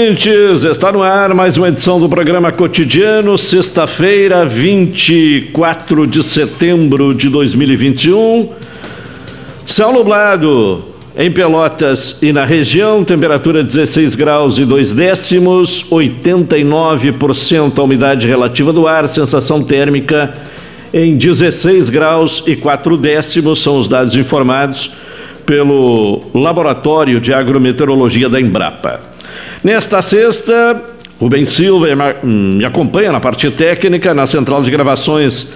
Ouvintes! Está no ar mais uma edição do programa Cotidiano, sexta-feira, 24 de setembro de 2021. Céu nublado em Pelotas e na região, temperatura 16 graus e 2 décimos, 89% a umidade relativa do ar, sensação térmica em 16 graus e 4 décimos, são os dados informados pelo Laboratório de Agrometeorologia da Embrapa. Nesta sexta, Rubens Silva me acompanha na parte técnica, na central de gravações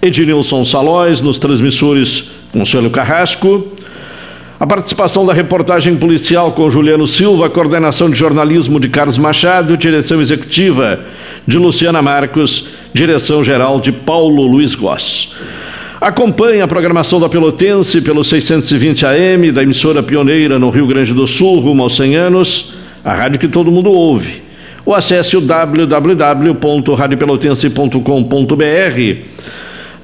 Ednilson Salóis, nos transmissores Consuelo Carrasco. A participação da reportagem policial com Juliano Silva, coordenação de jornalismo de Carlos Machado, direção executiva de Luciana Marcos, direção geral de Paulo Luiz Goss. Acompanhe a programação da Pelotense pelo 620 AM, da emissora pioneira no Rio Grande do Sul, rumo aos 100 anos a rádio que todo mundo ouve. Ou acesse o www.radiopelotense.com.br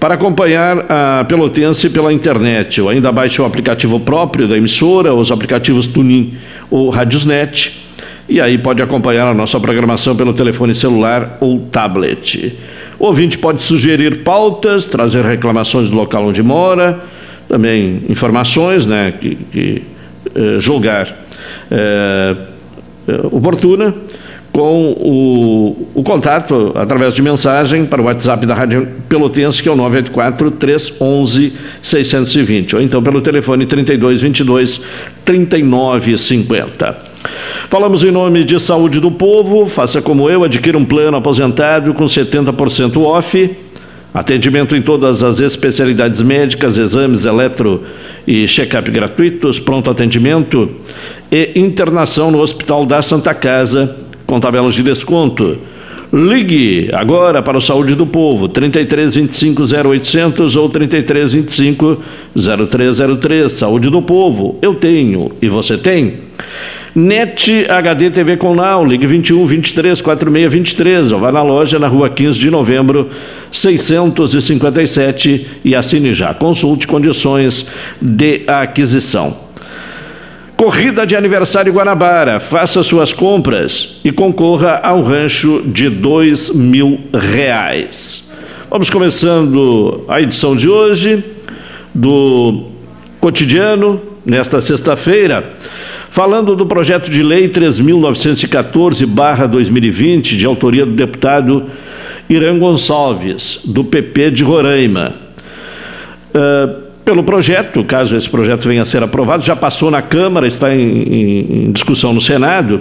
para acompanhar a Pelotense pela internet. Ou ainda baixe o aplicativo próprio da emissora, os aplicativos Tunin ou Radiosnet. E aí pode acompanhar a nossa programação pelo telefone celular ou tablet. O ouvinte pode sugerir pautas, trazer reclamações do local onde mora, também informações, né, que, que eh, julgar. Eh, oportuna com o, o, contato através de mensagem para o WhatsApp da Rádio Pelotense, que é o 984 311 620, ou então pelo telefone 3222 3950. Falamos em nome de Saúde do Povo, faça como eu, adquira um plano aposentado com 70% off Atendimento em todas as especialidades médicas, exames eletro e check-up gratuitos, pronto atendimento e internação no Hospital da Santa Casa, com tabelas de desconto. Ligue agora para o Saúde do Povo, 33 25 0800 ou 33 25 0303. Saúde do Povo, eu tenho e você tem. NET HD TV com Now, ligue 21 23 46 23, ou vá na loja na rua 15 de novembro, 657 e assine já. Consulte condições de aquisição. Corrida de aniversário Guanabara, faça suas compras e concorra a um rancho de dois mil reais. Vamos começando a edição de hoje do Cotidiano, nesta sexta-feira. Falando do projeto de lei 3.914-2020, de autoria do deputado Irã Gonçalves, do PP de Roraima. Uh, pelo projeto, caso esse projeto venha a ser aprovado, já passou na Câmara, está em, em, discussão no Senado,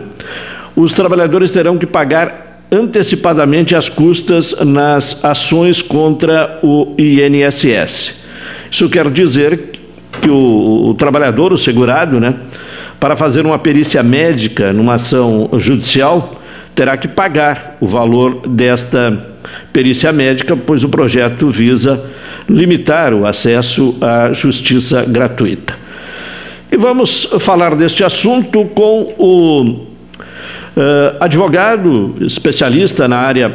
os trabalhadores terão que pagar antecipadamente as custas nas ações contra o INSS. Isso quer dizer que o, o trabalhador, o segurado, né, para fazer uma perícia médica numa ação judicial, terá que pagar o valor desta perícia médica, pois o projeto visa limitar o acesso à justiça gratuita. E vamos falar deste assunto com o uh, advogado especialista na área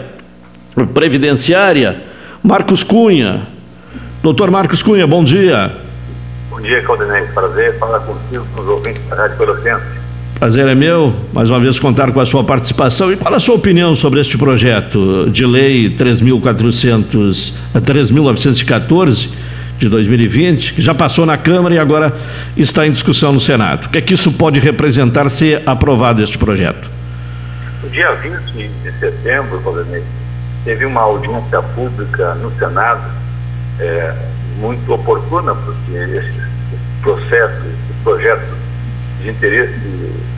previdenciária, Marcos Cunha. Doutor Marcos Cunha, bom dia. Bom dia, Claudinei. Prazer falar contigo, com os ouvintes da Rádio Pelotense. Prazer é meu, mais uma vez contar com a sua participação. E qual a sua opinião sobre este projeto de lei 3.400, 3.914 de 2020, que já passou na Câmara e agora está em discussão no Senado? O que é que isso pode representar se aprovado este projeto? No dia 20 de setembro, Claudinei, teve uma audiência pública no Senado, é, muito oportuna, porque esse processo, esse projeto de interesse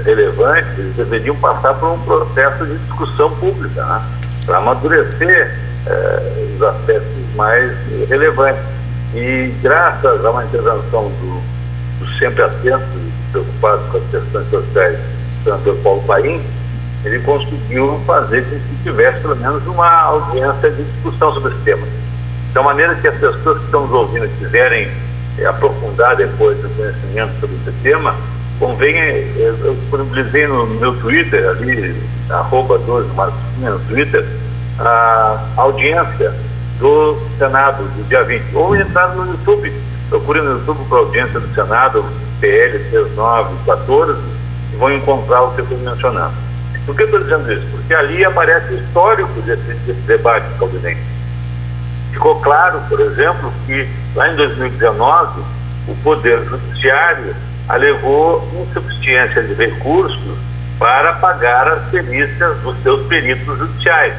relevante, eles deveriam passar por um processo de discussão pública, né? para amadurecer eh, os aspectos mais relevantes. E graças a uma intervenção do, do sempre atento e preocupado com as questões sociais do senador Paulo Paim, ele conseguiu fazer com que tivesse pelo menos uma audiência de discussão sobre esse tema. De maneira que as pessoas que estão nos ouvindo quiserem é, aprofundar depois o conhecimento sobre esse tema, convém, eh, eu disponibilizei no meu Twitter, ali, arroba 12 Marcinha no Twitter, a audiência do Senado do dia 20. Ou entrar no YouTube, procure no YouTube para a audiência do Senado, PL 3914, e vão encontrar o que eu estou mencionando. Por que eu estou dizendo isso? Porque ali aparece o histórico desse, desse debate caldinense. Ficou claro, por exemplo, que lá em 2019 o Poder Judiciário alegou insuficiência de recursos para pagar as perícias dos seus peritos judiciais.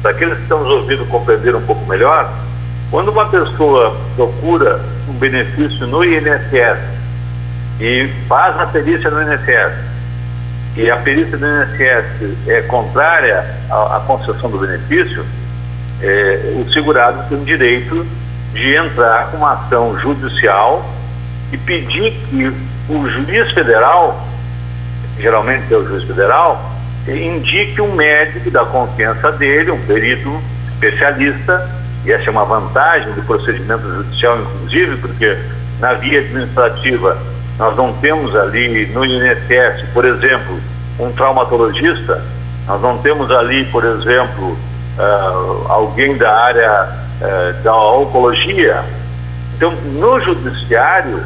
Para aqueles que estão nos ouvindo compreender um pouco melhor, quando uma pessoa procura um benefício no INSS e faz a perícia no INSS e a perícia do INSS é contrária à, à concessão do benefício, é, o segurado tem o direito de entrar com uma ação judicial e pedir que o juiz federal, geralmente é o juiz federal, indique um médico da confiança dele, um perito especialista, e essa é uma vantagem do procedimento judicial, inclusive, porque na via administrativa nós não temos ali no INSS, por exemplo, um traumatologista, nós não temos ali, por exemplo, uh, alguém da área uh, da oncologia. Então, no judiciário,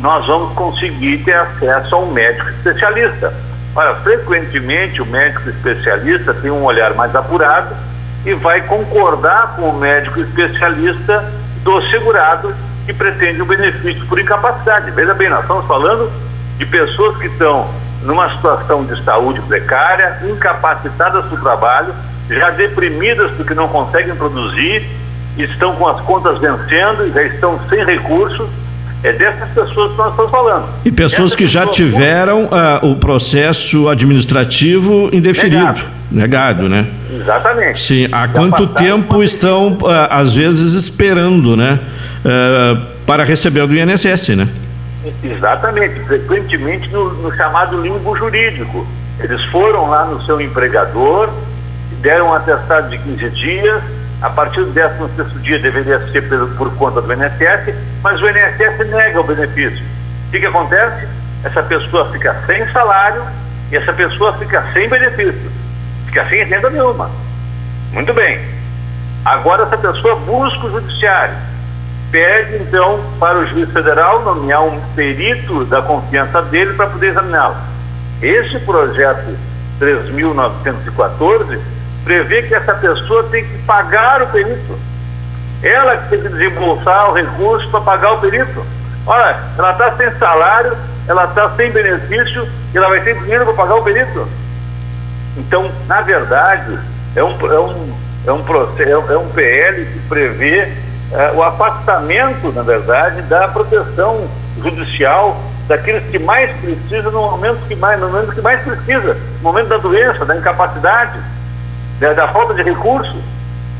nós vamos conseguir ter acesso a um médico especialista. Olha, frequentemente o médico especialista tem um olhar mais apurado e vai concordar com o médico especialista do segurado que pretende o benefício por incapacidade. Veja bem, nós estamos falando de pessoas que estão numa situação de saúde precária, incapacitadas do trabalho, já deprimidas porque não conseguem produzir, estão com as contas vencendo já estão sem recursos é dessas pessoas que nós estamos falando. E pessoas que já tiveram uh, o processo administrativo indeferido, negado, negado né? Exatamente. Sim, há já quanto tempo estão, uh, às vezes, esperando, né? Uh, para receber do INSS, né? Exatamente, frequentemente no, no chamado limbo jurídico. Eles foram lá no seu empregador, deram um atestado de 15 dias, a partir do 16 dia deveria ser por, conta do INSS, mas o INSS nega o benefício. O que, que acontece? Essa pessoa fica sem salário e essa pessoa fica sem benefício, fica sem renda nenhuma. Muito bem. Agora essa pessoa busca o judiciário, pede então para o juiz federal nomear um perito da confiança dele para poder examiná-lo. Esse projeto 3.914 prevê que essa pessoa tem que pagar o perito. Ela que tem que desembolsar o recurso para pagar o perito. Olha, ela está sem salário, ela está sem benefício e ela vai ter dinheiro para pagar o perito. Então, na verdade, é um, é um, é um, processo, é um PL que prevê é, o afastamento, na verdade, da proteção judicial daqueles que mais precisam no momento que mais, no momento que mais precisa, no momento da doença, da incapacidade da, da falta de recursos,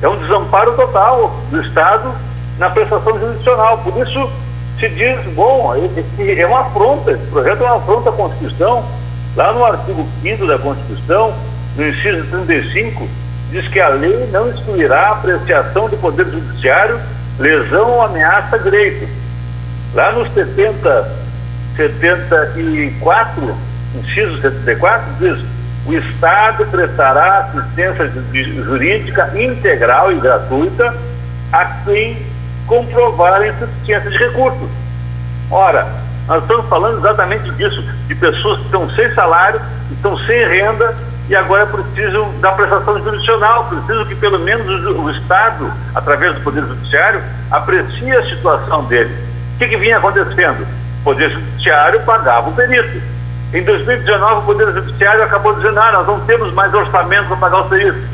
é um desamparo total do Estado na prestação jurisdicional. Por isso se diz, bom, é uma afronta, esse projeto é uma afronta à Constituição. Lá no artigo 5 da Constituição, no inciso 35, diz que a lei não excluirá apreciação do Poder Judiciário, lesão ou ameaça a direito. Lá no 70, 74, inciso 74, diz o Estado prestará assistência jurídica integral e gratuita a quem comprovar a insuficiência de recursos. Ora, nós estamos falando exatamente disso, de pessoas que estão sem salário, estão sem renda e agora precisam da prestação jurisdicional, precisam que pelo menos o, o Estado, através do Poder Judiciário, aprecie a situação dele. O que, que vinha acontecendo? O Poder Judiciário pagava o perito em 2019, o Poder Judiciário acabou dizendo: ah, nós não temos mais orçamento para pagar o serviço.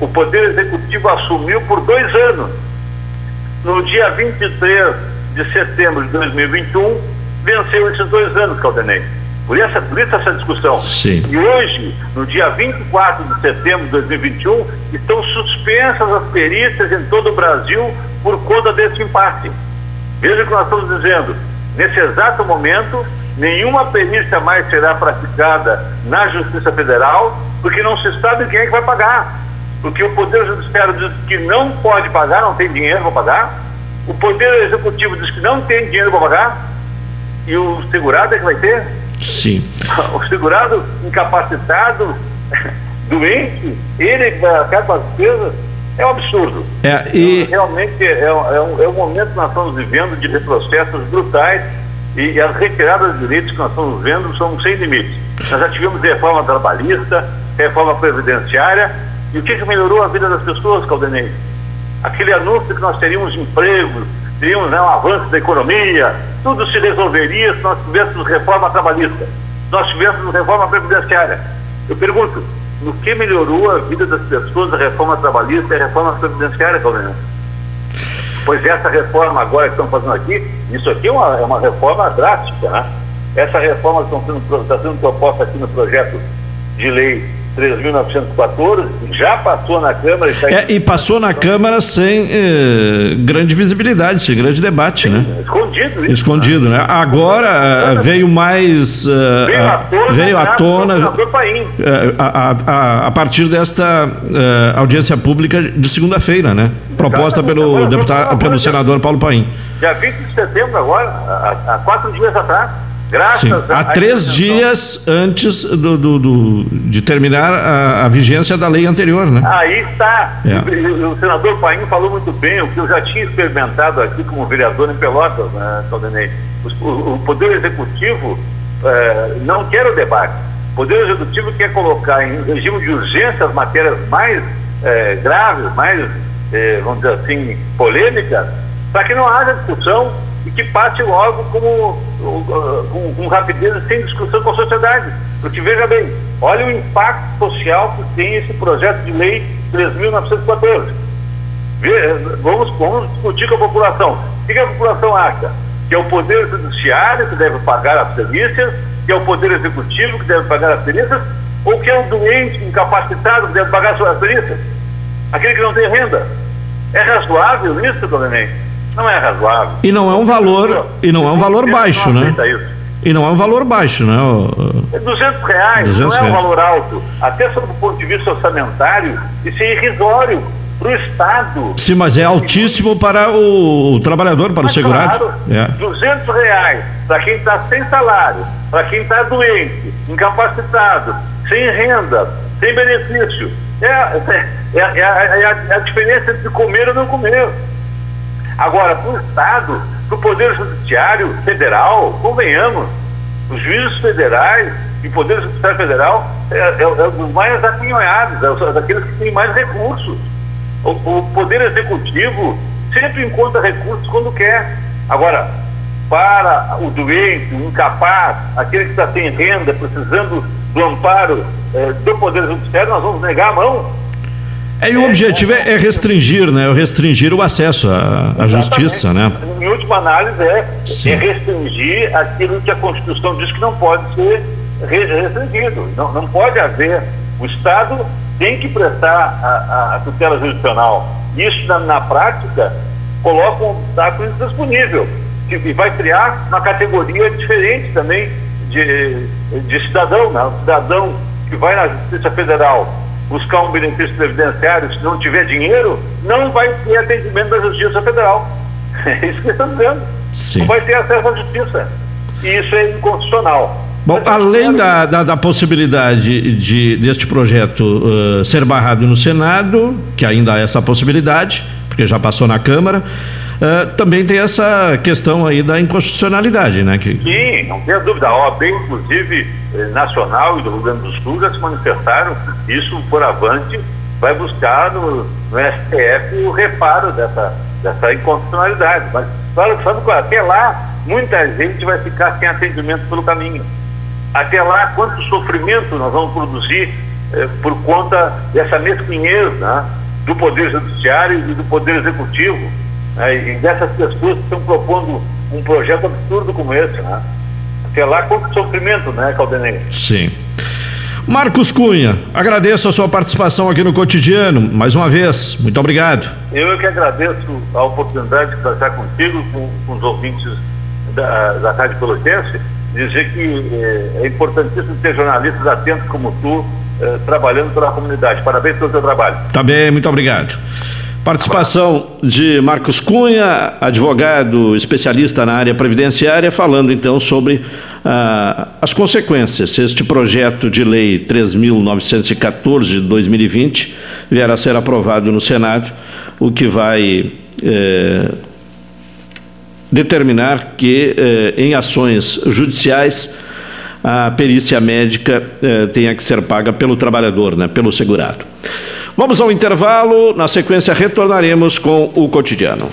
O Poder Executivo assumiu por dois anos. No dia 23 de setembro de 2021, venceu esses dois anos, Caldenei. Por, essa, por isso essa discussão. Sim. E hoje, no dia 24 de setembro de 2021, estão suspensas as perícias em todo o Brasil por conta desse impasse. Veja o que nós estamos dizendo. Nesse exato momento, nenhuma perícia mais será praticada na Justiça Federal, porque não se sabe quem é que vai pagar. Porque o Poder Judiciário diz que não pode pagar, não tem dinheiro para pagar. O Poder Executivo diz que não tem dinheiro para pagar. E o segurado é que vai ter? Sim. O segurado incapacitado, doente, ele vai com as despesas, é um absurdo. É, e... Realmente é, é, um, é um momento que nós estamos vivendo de retrocessos brutais e, as retiradas de direitos que nós estamos vendo são sem limites. Nós já tivemos reforma trabalhista, reforma previdenciária, e o que, que melhorou a vida das pessoas, Caldenei? Aquele anúncio que nós teríamos empregos, teríamos né, um avanço da economia, tudo se resolveria se nós tivéssemos reforma trabalhista, se nós tivéssemos reforma previdenciária. Eu pergunto, no que melhorou a vida das pessoas a reforma trabalhista e a reforma previdenciária, Caldenei? Pois essa reforma agora que estão fazendo aqui, isso aqui é uma, é uma reforma drástica, né? Essa reforma que está sendo, está sendo proposta aqui no projeto de lei 3.914, já passou na Câmara. Está é, e passou na Câmara sem eh, grande visibilidade, sem grande debate, Sim, né? Escondido isso. Escondido, né? Agora uh, veio mais. Uh, veio à tona, veio à tona uh, a, a, a, partir desta audiência pública de segunda-feira, né? Proposta pelo, deputado, pelo senador Paulo Paim. Dia 20 de setembro, agora, há quatro dias atrás. Graças Sim. a, Há três dias antes do, do, do, de terminar a, a, vigência da lei anterior, né? Aí está. É. O, o, senador Paim falou muito bem, o que eu já tinha experimentado aqui como vereador em Pelotas, né. O, o, Poder Executivo é, não quer o debate. O Poder Executivo quer colocar em regime de urgência as matérias mais é, graves, mais, é, vamos dizer assim, polêmicas, para que não haja discussão e que passe logo como, com, com rapidez e sem discussão com a sociedade. Porque veja bem, olha o impacto social que tem esse projeto de lei 3.914. Vamos, vamos discutir com a população. O que a população acha? Que é o Poder Judiciário que deve pagar as perícias, que é o Poder Executivo que deve pagar as perícias, ou que é o doente incapacitado que deve pagar as perícias? Aquele que não tem renda. É razoável isso, dona Neném? Não é razoável. E não é um valor, e não é um valor baixo, né? E não é um valor baixo, né? É 200 reais, 200 não é um valor alto. Até sob o ponto de vista orçamentário, isso é irrisório para o Estado. Sim, mas é altíssimo para o, trabalhador, para mas o segurado. Claro, é. 200 reais para quem está sem salário, para quem está doente, incapacitado, sem renda, sem benefício. É, é, é, é a, é a diferença entre comer ou não comer. Agora, para o Estado, para o Poder Judiciário Federal, convenhamos, os juízes federais e o Poder Judiciário Federal é, é, é dos mais apinhoados, é daqueles que têm mais recursos. O, o Poder Executivo sempre encontra recursos quando quer. Agora, para o doente, o incapaz, aquele que está sem renda, precisando do amparo eh, do Poder Judiciário, nós vamos negar a mão é, e o objetivo é, é restringir, né? Restringir o acesso à, à justiça, né? Em última análise, é, é, restringir aquilo que a Constituição diz que não pode ser restringido. Não, não pode haver. O Estado tem que prestar a, a, a tutela jurisdicional. Isso, na, na, prática, coloca um obstáculo indisponível e vai criar uma categoria diferente também de, de cidadão, né? Um cidadão que vai na Justiça Federal buscar um benefício previdenciário, se não tiver dinheiro, não vai ter atendimento da Justiça Federal. É isso que estamos dizendo. Sim. Não vai ter acesso à justiça. E isso é inconstitucional. Bom, além da, da, da, possibilidade de, deste projeto uh, ser barrado no Senado, que ainda há essa possibilidade, porque já passou na Câmara, Uh, também tem essa questão aí da inconstitucionalidade, né? Que... Sim, não tem dúvida. A OAB, inclusive, eh, nacional e do Rio Grande do Sul, já se manifestaram, isso por avante, vai buscar no, no STF o reparo dessa, dessa inconstitucionalidade. Mas, claro, sabe qual? Até lá, muita gente vai ficar sem atendimento pelo caminho. Até lá, quanto sofrimento nós vamos produzir eh, por conta dessa mesquinhez né, do Poder Judiciário e do Poder Executivo né, e dessas pessoas que estão propondo um projeto absurdo como esse, né? selar contra o sofrimento, né, Caldenei? Sim. Marcos Cunha, agradeço a sua participação aqui no cotidiano, mais uma vez, muito obrigado. Eu é que agradeço a oportunidade de conversar contigo, com, com os ouvintes da, da Rádio Pelotense, dizer que é, é importantíssimo ter jornalistas atentos como tu, é, trabalhando pela comunidade. Parabéns pelo seu trabalho. Tá bem, muito obrigado. Participação de Marcos Cunha, advogado especialista na área previdenciária, falando então sobre ah, as consequências se este projeto de lei 3.914 de 2020 vier a ser aprovado no Senado, o que vai eh, determinar que eh, em ações judiciais a perícia médica eh, tenha que ser paga pelo trabalhador, né, pelo segurado. Vamos ao intervalo, na sequência retornaremos com o cotidiano.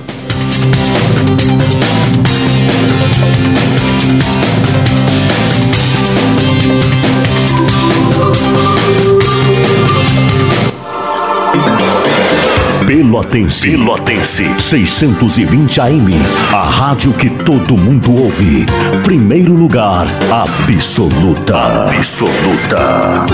Pelotense. Pelotense. 620 AM. A rádio que todo mundo ouve. Primeiro lugar, absoluta. Absoluta.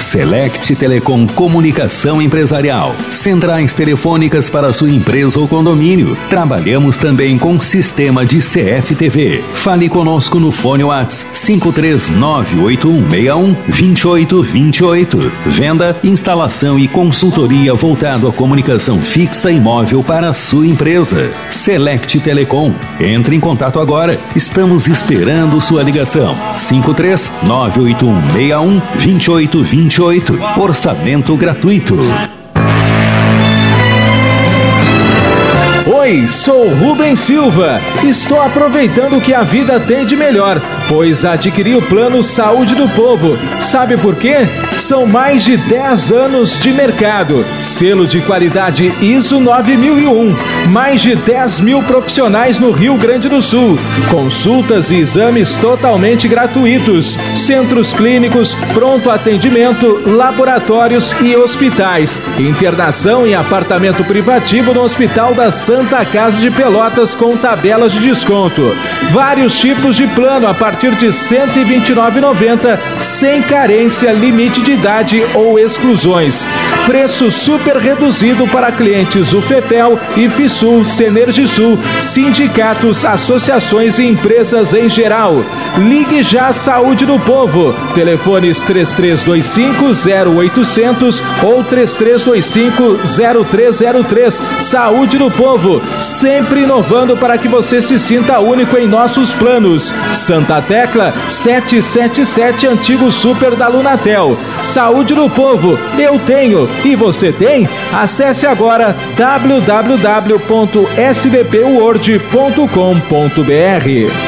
Select Telecom Comunicação Empresarial. Centrais telefônicas para sua empresa ou condomínio. Trabalhamos também com sistema de CFTV. Fale conosco no fone Whats 53981612828. Venda, instalação e consultoria voltado à comunicação fixa e móvel para a sua empresa. Select Telecom. Entre em contato agora. Estamos esperando sua ligação. 53981612828. Orçamento gratuito. Oi, sou Rubens Silva. Estou aproveitando o que a vida tem de melhor, pois adquiri o plano Saúde do Povo. Sabe por quê? São mais de 10 anos de mercado, selo de qualidade ISO 9001, mais de 10 mil profissionais no Rio Grande do Sul, consultas e exames totalmente gratuitos, centros clínicos, pronto atendimento, laboratórios e hospitais, internação em apartamento privativo no Hospital da Santa Casa de Pelotas com tabelas de desconto, vários tipos de plano a partir de R$ 129,90, sem carência, limite de idade ou exclusões. Preço super reduzido para clientes UFEPEL, IFISUL, Senergisul, sindicatos, associações e empresas em geral. Ligue já Saúde do Povo. Telefones 3325 0800 ou 3325 0303. Saúde do Povo, sempre inovando para que você se sinta único em nossos planos. Santa Tecla 777 Antigo Super da Lunatel. Saúde do Povo, eu tenho e você tem? Acesse agora www.sdpword.com.br.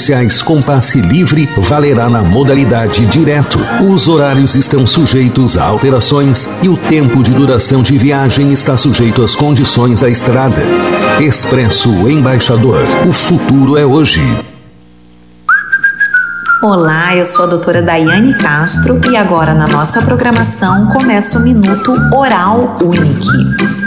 especiais com passe livre valerá na modalidade direto. Os horários estão sujeitos a alterações e o tempo de duração de viagem está sujeito às condições da estrada. Expresso Embaixador. O futuro é hoje. Olá, eu sou a doutora Daiane Castro e agora na nossa programação começa o Minuto Oral Unique.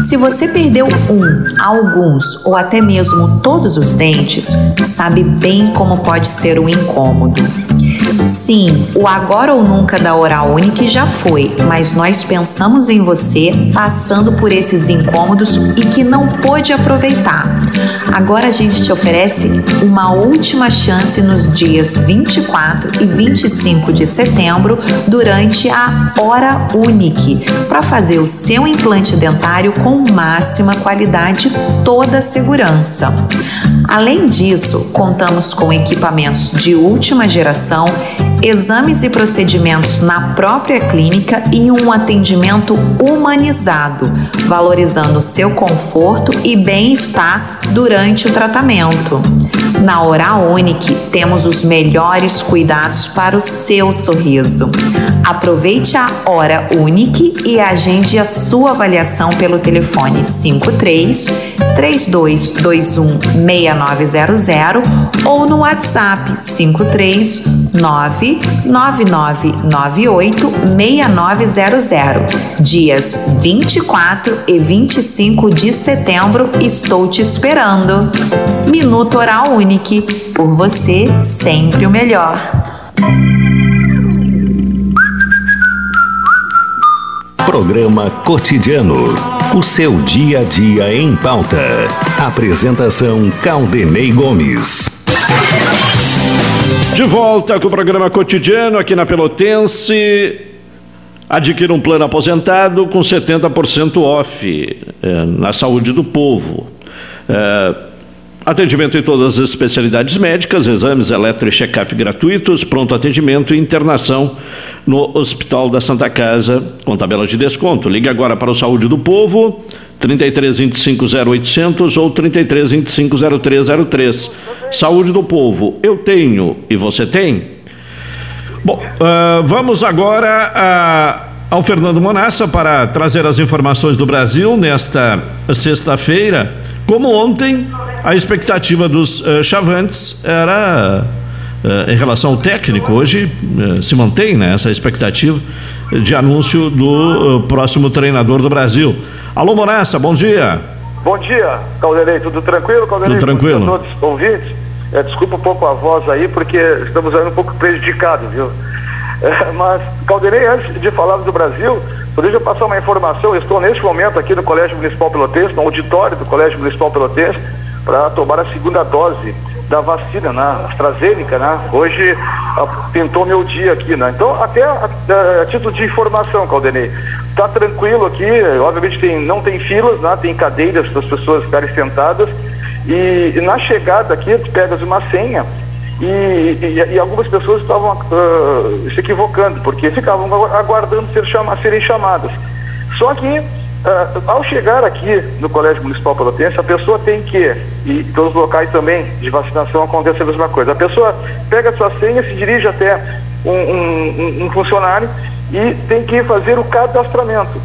Se você perdeu um, alguns ou até mesmo todos os dentes, sabe bem como pode ser um incômodo. Sim, o agora ou nunca da Oral Unique já foi, mas nós pensamos em você passando por esses incômodos e que não pôde aproveitar. Agora a gente te oferece uma última chance nos dias 24 e 25 de setembro durante a Hora Unique para fazer o seu implante dentário com máxima qualidade e toda a segurança. Além disso, contamos com equipamentos de última geração exames e procedimentos na própria clínica e um atendimento humanizado, valorizando seu conforto e bem-estar durante o tratamento. Na Oral Unique temos os melhores cuidados para o seu sorriso. Aproveite a Hora Unique e agende a sua avaliação pelo telefone 53 3221 6900 ou no WhatsApp 53 99998 6900. Dias 24 e 25 de setembro estou te esperando. Minuto Oral Unique, por você sempre o melhor. Programa Cotidiano. O seu dia a dia em pauta. Apresentação Caldenei Gomes. De volta com o programa cotidiano aqui na Pelotense. Adquira um plano aposentado com 70% off é, na saúde do povo. É, atendimento em todas as especialidades médicas, exames eletro e check-up gratuitos, pronto atendimento e internação no Hospital da Santa Casa com tabela de desconto. Ligue agora para o Saúde do Povo, 33 25 0800 ou 33 25 0303. Saúde do Povo, eu tenho e você tem? Bom, uh, vamos agora a, ao Fernando Monassa para trazer as informações do Brasil nesta sexta-feira. Como ontem, a expectativa dos uh, chavantes era em relação ao técnico. Hoje uh, se mantém né, essa expectativa de anúncio do próximo treinador do Brasil. Alô, Monassa, bom dia. Bom dia, Calderei. Tudo tranquilo, Calderei? Tudo tranquilo. Todos ouvintes. É, desculpa um pouco a voz aí, porque estamos aí um pouco prejudicados, viu? É, mas, Calderei, antes de falar do Brasil, poderia passar uma informação. Eu estou neste momento aqui no Colégio Municipal Pelotense, no auditório do Colégio Municipal Pelotense, para tomar a segunda dose da vacina, né? AstraZeneca, né? Hoje pintou meu dia aqui, né? Então, até a, a, a título de informação, Caldenei, tá tranquilo aqui, obviamente tem, não tem filas, né? Tem cadeiras para as pessoas ficarem sentadas e, e, na chegada aqui, tu pegas uma senha e, e, e algumas pessoas estavam uh, se equivocando, porque ficavam aguardando ser chama, serem chamadas. Só que Uh, ao chegar aqui no Colégio Municipal Pelotense, a pessoa tem que, e todos os locais também de vacinação acontece a mesma coisa, a pessoa pega sua senha, se dirige até um, um, um funcionário e tem que fazer o cadastramento.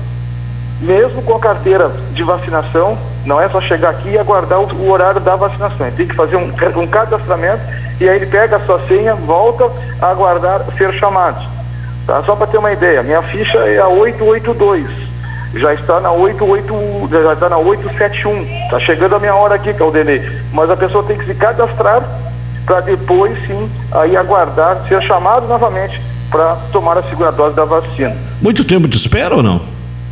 Mesmo com a carteira de vacinação, não é só chegar aqui e aguardar o, o horário da vacinação. Ele tem que fazer um, um cadastramento e aí ele pega a sua senha, volta a aguardar ser chamado. Tá? Só para ter uma ideia, minha ficha é a 882 já está na 88, já está na 871. Está chegando a minha hora aqui, Caldenei. Mas a pessoa tem que se cadastrar para depois sim aí aguardar ser chamado novamente para tomar a segunda dose da vacina. Muito tempo de espera ou não?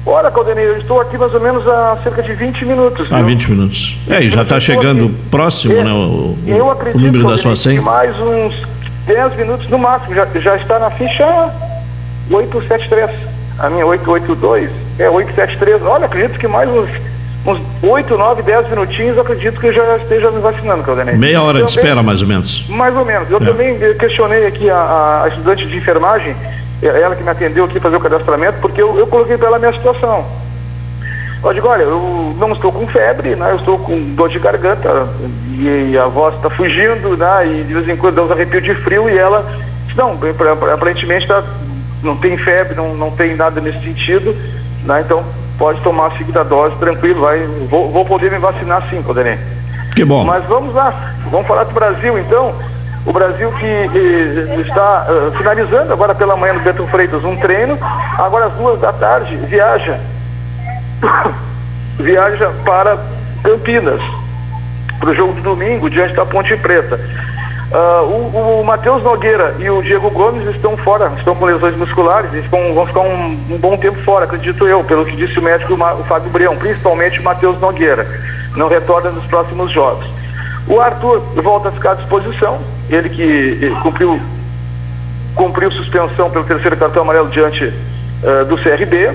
Olha, Caldenei, eu estou aqui mais ou menos há cerca de 20 minutos. Ah, 20 minutos. É, e já está chegando aqui. próximo, é, né? O, eu acredito, o número da sua senha. mais uns 10 minutos no máximo. Já, já está na ficha 873. A minha 882 é 873. Olha, acredito que mais uns, uns 8, 9, 10 minutinhos, acredito que já esteja me vacinando, Claudinei. Meia hora de espera, mais ou menos. Mais ou menos. Eu é. também questionei aqui a, a, estudante de enfermagem, é, ela que me atendeu aqui fazer o cadastramento, porque eu, eu coloquei para ela a minha situação. Eu digo, olha, eu não estou com febre, né? Eu estou com dor de garganta e, a voz está fugindo, né? E de vez em quando dá uns arrepios de frio e ela não, aparentemente tá, não tem febre, não, não tem nada nesse sentido. Né? Então, pode tomar a segunda dose tranquilo, vai, vou, vou poder me vacinar sim, Poderem. Que bom. Mas vamos lá, vamos falar do Brasil então. O Brasil que, que está uh, finalizando agora pela manhã no Beto Freitas um treino, agora às duas da tarde viaja, viaja para Campinas, para o jogo de domingo diante da Ponte Preta. Uh, o, o Matheus Nogueira e o Diego Gomes estão fora, estão com lesões musculares, eles vão, vão ficar um, um, bom tempo fora, acredito eu, pelo que disse o médico o Fábio Brião, principalmente o Matheus Nogueira. Não retorna nos próximos jogos. O Arthur volta a ficar à disposição, ele que cumpriu, cumpriu suspensão pelo terceiro cartão amarelo diante uh, do CRB.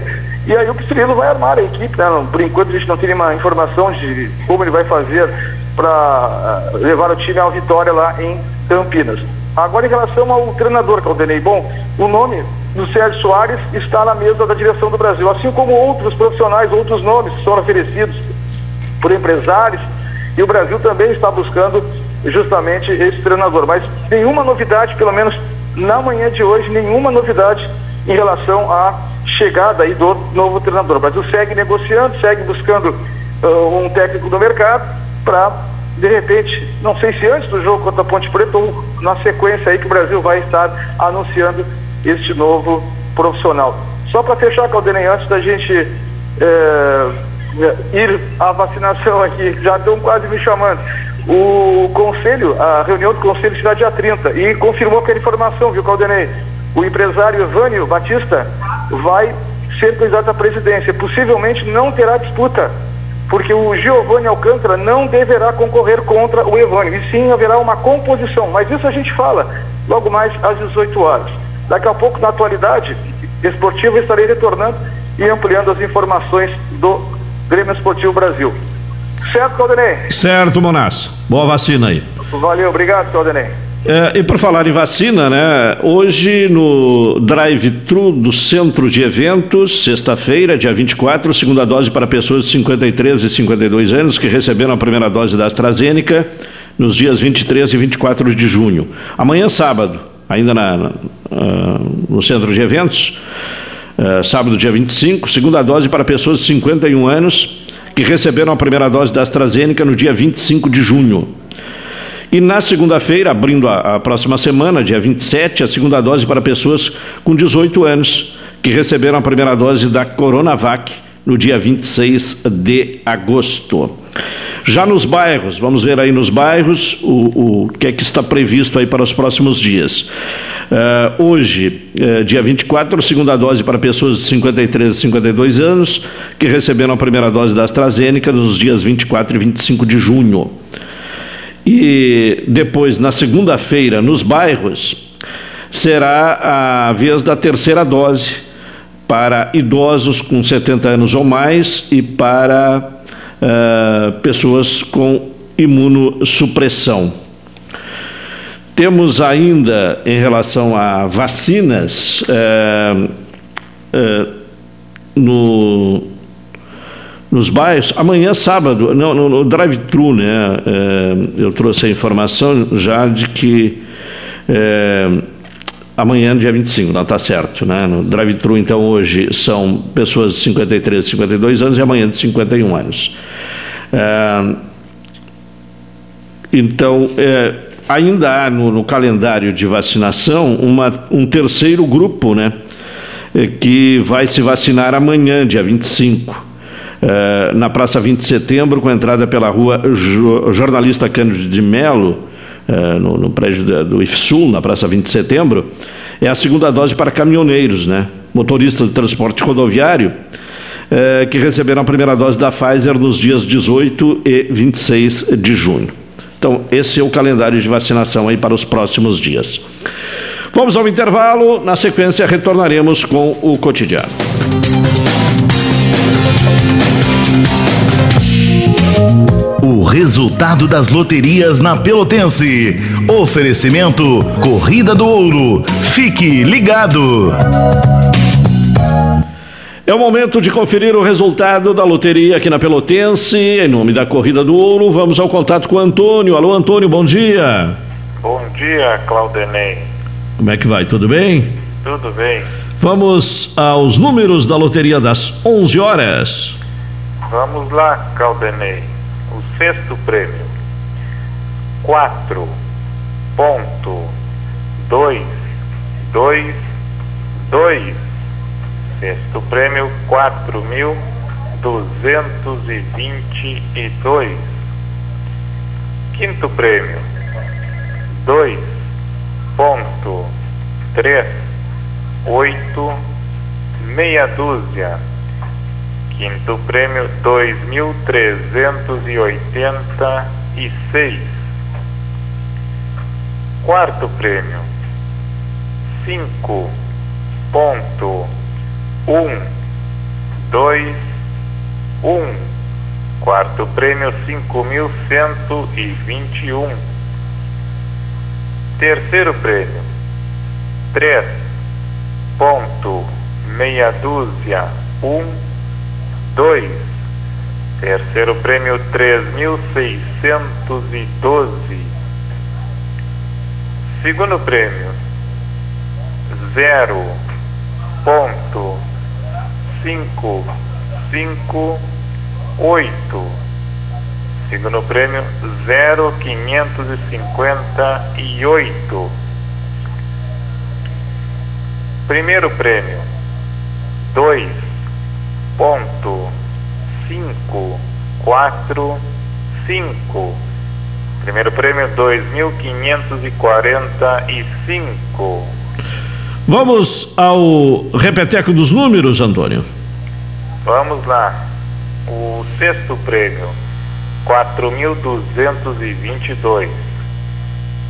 E aí o Cirilo vai armar a equipe, né? Por enquanto a gente não tem nenhuma informação de como ele vai fazer para eh, levar o time à vitória lá em Campinas. Agora, em relação ao treinador, Caldenei, bom, o nome do Sérgio Soares está na mesa da direção do Brasil, assim como outros profissionais, outros nomes que são oferecidos por empresários, e o Brasil também está buscando justamente esse treinador. Mas nenhuma novidade, pelo menos na manhã de hoje, nenhuma novidade em relação à chegada aí do novo treinador. O Brasil segue negociando, segue buscando uh, um técnico do mercado para de repente, não sei se antes do jogo contra a Ponte Preta ou na sequência aí que o Brasil vai estar anunciando este novo profissional. Só para fechar, Caldenei, antes da gente é, ir à vacinação aqui, já estão quase me chamando. O conselho, a reunião do conselho será dia 30 e confirmou aquela informação, viu, Caldenei? O empresário Evânio Batista vai ser candidato à presidência. Possivelmente não terá disputa porque o Giovanni Alcântara não deverá concorrer contra o Evânio, e sim haverá uma composição, mas isso a gente fala logo mais às 18 horas. Daqui a pouco, na atualidade esportiva, estarei retornando e ampliando as informações do Grêmio Esportivo Brasil. Certo, Caldenei? Certo, Monas. Boa vacina aí. Valeu, obrigado, Caldenei. É, e por falar em vacina, né? Hoje no drive-thru do Centro de Eventos, sexta-feira, dia 24, segunda dose para pessoas de 53 e 52 anos que receberam a primeira dose da AstraZeneca nos dias 23 e 24 de junho. Amanhã, sábado, ainda na, na uh, no Centro de Eventos, uh, sábado, dia 25, segunda dose para pessoas de 51 anos que receberam a primeira dose da AstraZeneca no dia 25 de junho. E na segunda-feira, abrindo a, a, próxima semana, dia 27, a segunda dose para pessoas com 18 anos que receberam a primeira dose da Coronavac no dia 26 de agosto. Já nos bairros, vamos ver aí nos bairros o, o que é que está previsto aí para os próximos dias. Uh, hoje, uh, dia 24, segunda dose para pessoas de 53 e 52 anos que receberam a primeira dose da AstraZeneca nos dias 24 e 25 de junho. E depois, na segunda-feira, nos bairros, será a vez da terceira dose para idosos com 70 anos ou mais e para uh, pessoas com imunossupressão. Temos ainda, em relação a vacinas, uh, uh, no nos bairros. Amanhã, sábado, no, no, drive-thru, né? É, eu trouxe a informação já de que é, amanhã, dia 25, não está certo, né? No drive-thru, então, hoje são pessoas de 53, 52 anos e amanhã de 51 anos. É, então, é, ainda há no, no, calendário de vacinação uma, um terceiro grupo, né? É, que vai se vacinar amanhã, dia 25. Eh, na Praça 20 de Setembro, com entrada pela rua Jornalista Cândido de Melo, uh, no, no, prédio do IFSUL, na Praça 20 de Setembro, é a segunda dose para caminhoneiros, né? motorista de transporte rodoviário, uh, que receberam a primeira dose da Pfizer nos dias 18 e 26 de junho. Então, esse é o calendário de vacinação aí para os próximos dias. Vamos ao intervalo, na sequência retornaremos com o cotidiano. O resultado das loterias na Pelotense. Oferecimento Corrida do Ouro. Fique ligado. É o momento de conferir o resultado da loteria aqui na Pelotense. Em nome da Corrida do Ouro, vamos ao contato com o Antônio. Alô, Antônio, bom dia. Bom dia, Claudenei. Como é que vai? Tudo bem? Tudo bem. Vamos aos números da loteria das 11 horas. Vamos lá, Caldenei. Sexto prêmio, quatro ponto dois dois dois. Sexto prêmio quatro mil duzentos e vinte e dois. Quinto prêmio dois ponto três oito meia dúzia Quinto prêmio, dois mil trezentos e oitenta e seis. Quarto prêmio, cinco ponto um dois um. Quarto prêmio, cinco mil cento e vinte e um. Terceiro prêmio, três ponto meia dúzia um dois. Terceiro prêmio três mil seiscentos e doze. Segundo prêmio zero ponto cinco cinco oito. Segundo prêmio zero quinhentos e cinquenta e oito. Primeiro prêmio dois ponto cinco quatro cinco. Primeiro prêmio dois mil quinhentos e quarenta e cinco. Vamos ao repeteco dos números, Antônio. Vamos lá. O sexto prêmio, 4.222.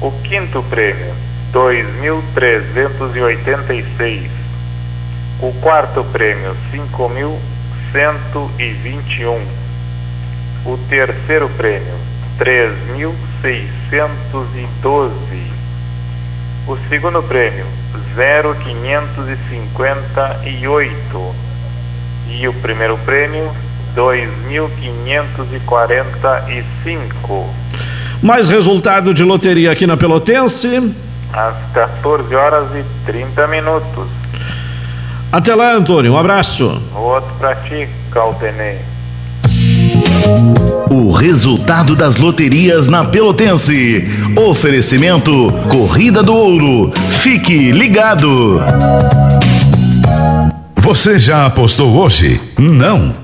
O quinto prêmio, 2.386. O quarto prêmio, 5.121. O terceiro prêmio, 3.612. O segundo prêmio, 0,558. E o primeiro prêmio, 2.545. Mais resultado de loteria aqui na Pelotense. Às 14 horas e 30 minutos. Até lá, Antônio. Um abraço. Outro pra ti, Caldenei. O resultado das loterias na Pelotense. Oferecimento Corrida do Ouro. Fique ligado. Você já apostou hoje? Não.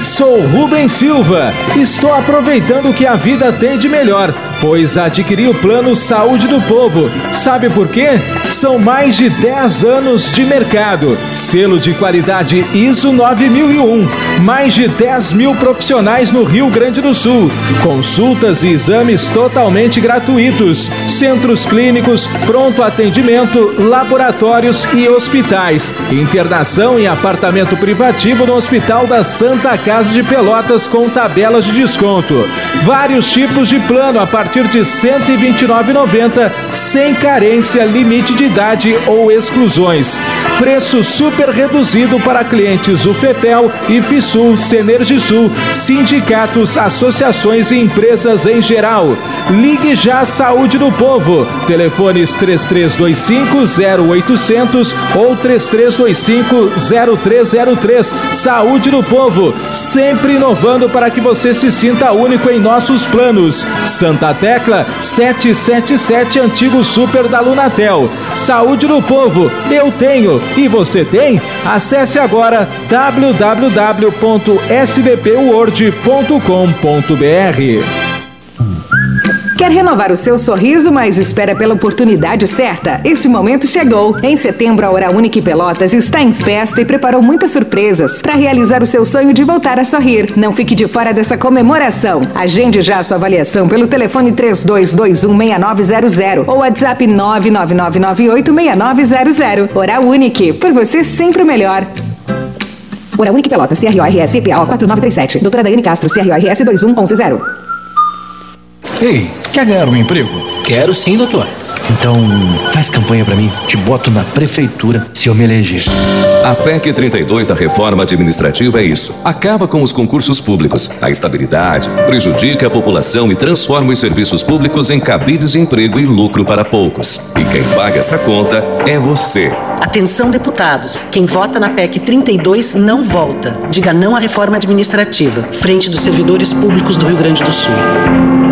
Sou Rubem Silva. Estou aproveitando o que a vida tem de melhor, pois adquiri o plano Saúde do Povo. Sabe por quê? São mais de 10 anos de mercado, selo de qualidade ISO 9001, mais de 10 mil profissionais no Rio Grande do Sul, consultas e exames totalmente gratuitos, centros clínicos, pronto atendimento, laboratórios e hospitais, internação em apartamento privativo no Hospital da Santa Casa de Pelotas com tabelas de desconto. Vários tipos de plano a partir de R$ 129,90, sem carência, limite de idade ou exclusões. Preço super reduzido para clientes UFEPEL, IFISUL, Senergisul, sindicatos, associações e empresas em geral. Ligue já Saúde do Povo. Telefones 3325 0800 ou 3325 0303. Saúde do Povo, sempre inovando para que você se sinta único em nossos planos. Santa Tecla 777 Antigo Super da Lunatel. Saúde do Povo, eu tenho e você tem? Acesse agora www.sbpword.com.br. Quer renovar o seu sorriso, mas espera pela oportunidade certa? Esse momento chegou. Em setembro, a Hora Única Pelotas está em festa e preparou muitas surpresas para realizar o seu sonho de voltar a sorrir. Não fique de fora dessa comemoração. Agende já a sua avaliação pelo telefone 32216900 ou WhatsApp 999986900. Hora Única, por você sempre o melhor. Hora Única Pelotas, CRORS EPA 4937. Doutora Daiane Castro, CRORS 21110. Ei, quer ganhar um emprego? Quero sim, doutor. Então, faz campanha para mim. Te boto na prefeitura se eu me eleger. A PEC 32 da reforma administrativa é isso. Acaba com os concursos públicos, a estabilidade, prejudica a população e transforma os serviços públicos em cabides de emprego e lucro para poucos. E quem paga essa conta é você. Atenção, deputados. Quem vota na PEC 32 não volta. Diga não à reforma administrativa. Frente dos servidores públicos do Rio Grande do Sul.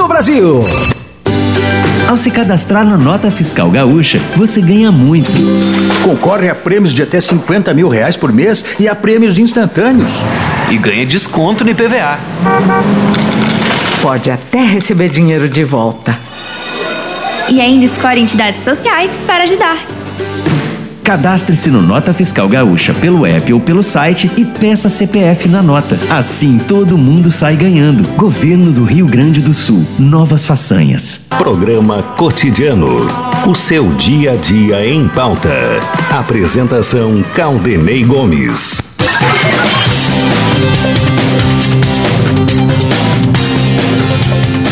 Brasil. Ao se cadastrar na Nota Fiscal Gaúcha, você ganha muito. Concorre a prêmios de até 50 mil reais por mês e a prêmios instantâneos. E ganha desconto no IPVA. Pode até receber dinheiro de volta. E ainda escolhe entidades sociais para ajudar. Cadastre-se no Nota Fiscal Gaúcha pelo app ou pelo site e peça CPF na nota. Assim todo mundo sai ganhando. Governo do Rio Grande do Sul. Novas façanhas. Programa Cotidiano. O seu dia a dia em pauta. Apresentação Caldenei Gomes.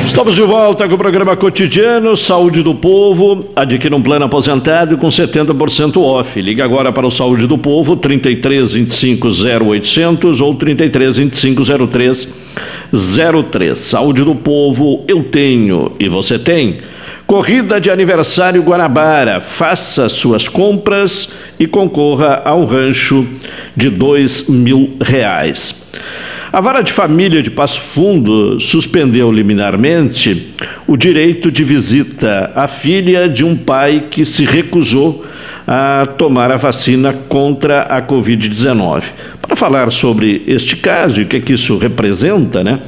Estamos de volta com o programa cotidiano Saúde do Povo. Adquira um plano aposentado com 70% off. Liga agora para o Saúde do Povo 33 25 0800 ou 33 25 03 03. Saúde do Povo, eu tenho e você tem. Corrida de aniversário Guanabara. Faça suas compras e concorra a um rancho de dois mil reais. A vara de família de Passo Fundo suspendeu liminarmente o direito de visita à filha de um pai que se recusou a tomar a vacina contra a Covid-19. Para falar sobre este caso e o que, é que isso representa, né?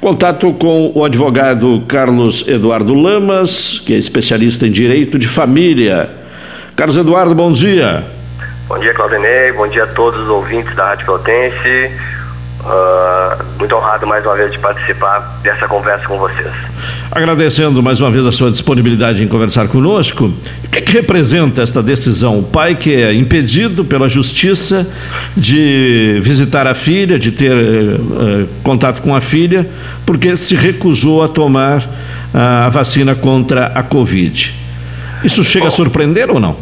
Contato com o advogado Carlos Eduardo Lamas, que é especialista em direito de família. Carlos Eduardo, bom dia. Bom dia, Claudinei. Bom dia a todos os ouvintes da Rádio Pelotense. Uh, muito honrado mais uma vez de participar dessa conversa com vocês. Agradecendo mais uma vez a sua disponibilidade em conversar conosco. O que, é que representa esta decisão? O pai que é impedido pela justiça de visitar a filha, de ter uh, contato com a filha, porque se recusou a tomar uh, a vacina contra a Covid. Isso chega Bom, a surpreender ou não?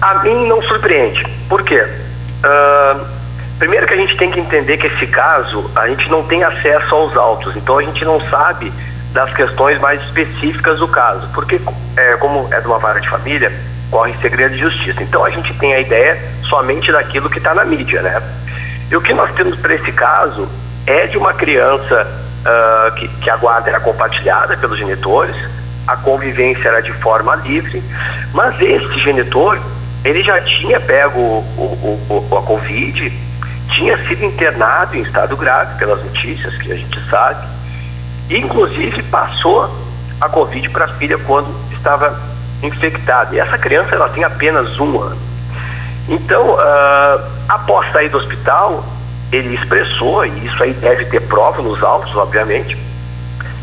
a mim não surpreende. Por quê? Uh, Primeiro que a gente tem que entender que esse caso, a gente não tem acesso aos autos, então a gente não sabe das questões mais específicas do caso, porque é, como é de uma vara de família, corre segredo de justiça. Então a gente tem a ideia somente daquilo que está na mídia, né? E o que nós temos para esse caso é de uma criança uh, que, que a guarda era compartilhada pelos genitores, a convivência era de forma livre, mas esse genitor, ele já tinha pego o, o, o, a Covid tinha sido internado em estado grave, pelas notícias que a gente sabe, e inclusive passou a Covid para a filha quando estava infectada. E essa criança ela tem apenas um ano. Então, uh, após sair do hospital, ele expressou, e isso aí deve ter prova nos autos, obviamente,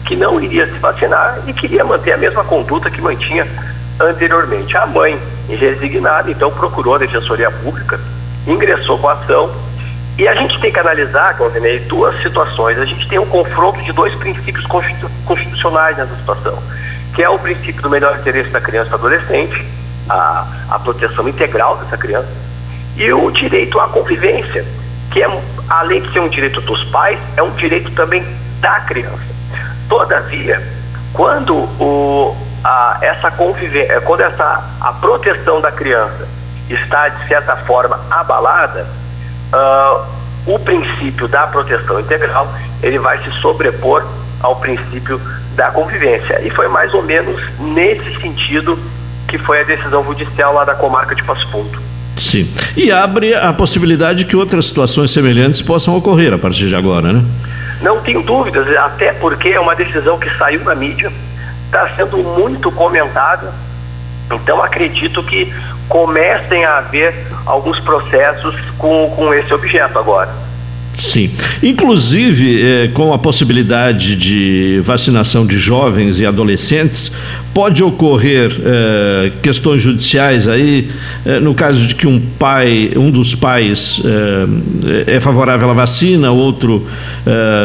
que não iria se vacinar e queria manter a mesma conduta que mantinha anteriormente. A mãe, resignada, então procurou a Defensoria Pública, ingressou com a ação e a gente tem que analisar, Claudinei, duas situações. A gente tem um confronto de dois princípios constitucionais nessa situação, que é o princípio do melhor interesse da criança e do adolescente, a, a proteção integral dessa criança, e o direito à convivência, que é, além de ser um direito dos pais, é um direito também da criança. Todavia, quando o, a, essa convivência, quando essa, a proteção da criança está, de certa forma, abalada, uh, o princípio da proteção integral ele vai se sobrepor ao princípio da convivência. E foi mais ou menos nesse sentido que foi a decisão judicial lá da comarca de Passo Fundo. Sim. E abre a possibilidade que outras situações semelhantes possam ocorrer a partir de agora, né? Não tenho dúvidas, até porque é uma decisão que saiu na mídia, está sendo muito comentada. Então acredito que comecem a haver alguns processos com, com esse objeto agora. Sim. Inclusive, eh, com a possibilidade de vacinação de jovens e adolescentes, pode ocorrer eh, questões judiciais aí, eh, no caso de que um pai, um dos pais é favorável à vacina, outro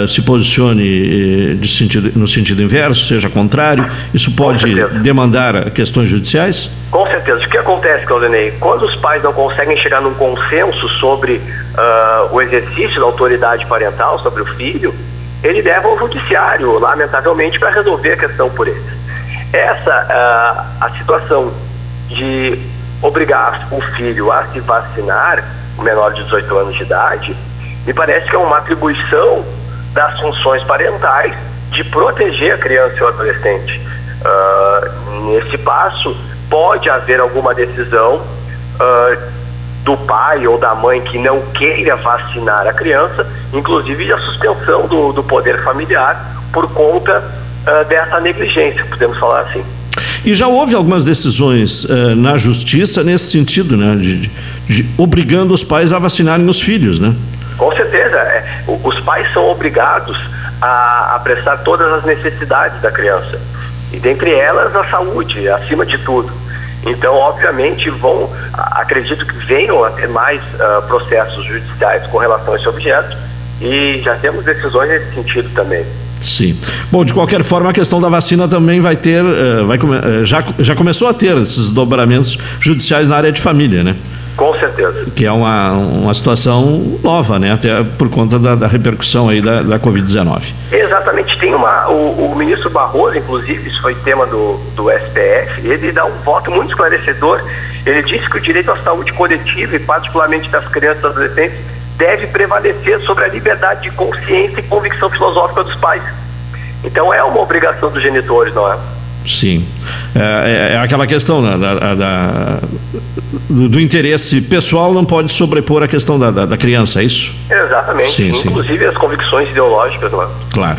se posicione de sentido, no sentido inverso, seja contrário, isso pode demandar questões judiciais? Com certeza. O que acontece, Claudinei? Quando os pais não conseguem chegar num consenso sobre uh, o exercício da autoridade parental sobre o filho, ele leva ao judiciário, lamentavelmente, para resolver a questão por eles. Essa, uh, a situação de obrigar o filho a se vacinar, o menor de 18 anos de idade, me parece que é uma atribuição das funções parentais de proteger a criança e o adolescente. Uh, nesse passo, pode haver alguma decisão uh, do pai ou da mãe que não queira vacinar a criança, inclusive a suspensão do, do poder familiar por conta uh, dessa negligência, podemos falar assim. E já houve algumas decisões uh, na justiça nesse sentido, né? De, de, de, obrigando os pais a vacinarem os filhos, né? Com certeza. É, os pais são obrigados a, a prestar todas as necessidades da criança. E dentre elas a saúde, acima de tudo. Então, obviamente, vão, acredito que venham a ter mais uh, processos judiciais com relação a esse objeto e já temos decisões nesse sentido também. Sim. Bom, de qualquer forma, a questão da vacina também vai ter, uh, vai, uh, já, já começou a ter esses dobramentos judiciais na área de família, né? Com certeza. Que é uma, uma situação nova, né? Até por conta da, da repercussão aí da, da Covid-19. Exatamente. Tem uma. O, o, ministro Barroso, inclusive, isso foi tema do, do STF, ele dá um voto muito esclarecedor. Ele disse que o direito à saúde coletiva, e particularmente das crianças e adolescentes, deve prevalecer sobre a liberdade de consciência e convicção filosófica dos pais. Então é uma obrigação dos genitores, não é? Sim. É, é, é aquela questão né, da, da, do, do, interesse pessoal não pode sobrepor a questão da, da, da criança, é isso? Exatamente. Sim, Inclusive sim. as convicções ideológicas, não é? Claro.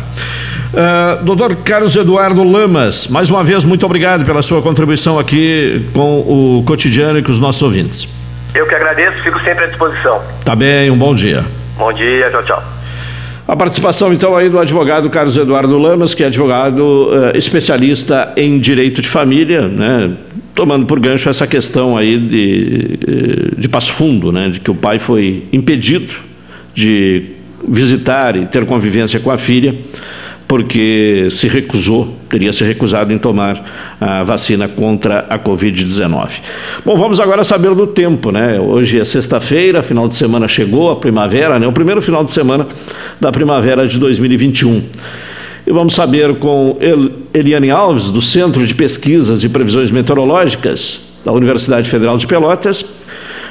Uh, doutor Carlos Eduardo Lamas, mais uma vez, muito obrigado pela sua contribuição aqui com o cotidiano e com os nossos ouvintes. Eu que agradeço, fico sempre à disposição. Tá bem, um bom dia. Bom dia, tchau, tchau. A participação, então, aí do advogado Carlos Eduardo Lamas, que é advogado uh, especialista em direito de família, né? Tomando por gancho essa questão aí de, eh, de Passo Fundo, né? De que o pai foi impedido de visitar e ter convivência com a filha porque se recusou, teria se recusado em tomar a vacina contra a Covid-19. Bom, vamos agora saber do tempo, né? Hoje é sexta-feira, final de semana chegou, a primavera, né? O primeiro final de semana da primavera de 2021. E vamos saber com Eliane Alves, do Centro de Pesquisas e Previsões Meteorológicas da Universidade Federal de Pelotas,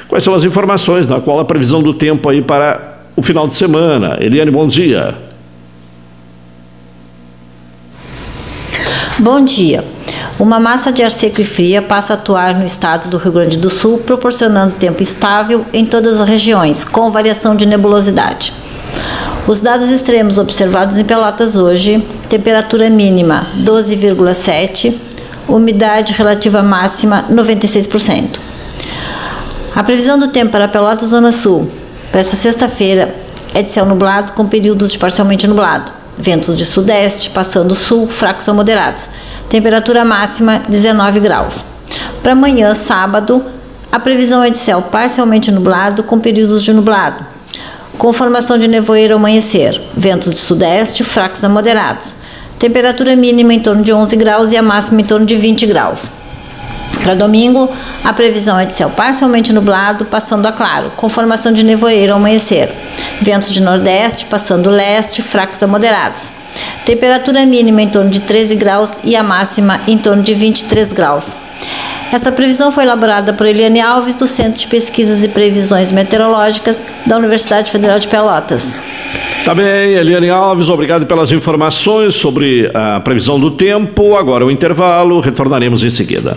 quais são as informações, qual a previsão do tempo aí para o final de semana. Eliane, bom dia. Bom dia. Uma massa de ar seco e fria passa a atuar no estado do Rio Grande do Sul, proporcionando tempo estável em todas as regiões, com variação de nebulosidade. Os dados extremos observados em Pelotas hoje: temperatura mínima 12,7, umidade relativa máxima 96%. A previsão do tempo para Pelotas Zona Sul para esta sexta-feira é de céu nublado com períodos de parcialmente nublado ventos de sudeste, passando sul, fracos a moderados. Temperatura máxima 19 graus. Para amanhã, sábado, a previsão é de céu parcialmente nublado com períodos de nublado, com formação de nevoeiro ao amanhecer, ventos de sudeste, fracos a moderados. Temperatura mínima em torno de 11 graus e a máxima em torno de 20 graus. Para domingo, a previsão é de céu parcialmente nublado, passando a claro, com formação de nevoeiro ao amanhecer. Ventos de nordeste, passando leste, fracos a moderados. Temperatura mínima em torno de 13 graus e a máxima em torno de 23 graus. Essa previsão foi elaborada por Eliane Alves, do Centro de Pesquisas e Previsões Meteorológicas da Universidade Federal de Pelotas. Tá bem, Eliane Alves, obrigado pelas informações sobre a previsão do tempo. Agora o intervalo, retornaremos em seguida.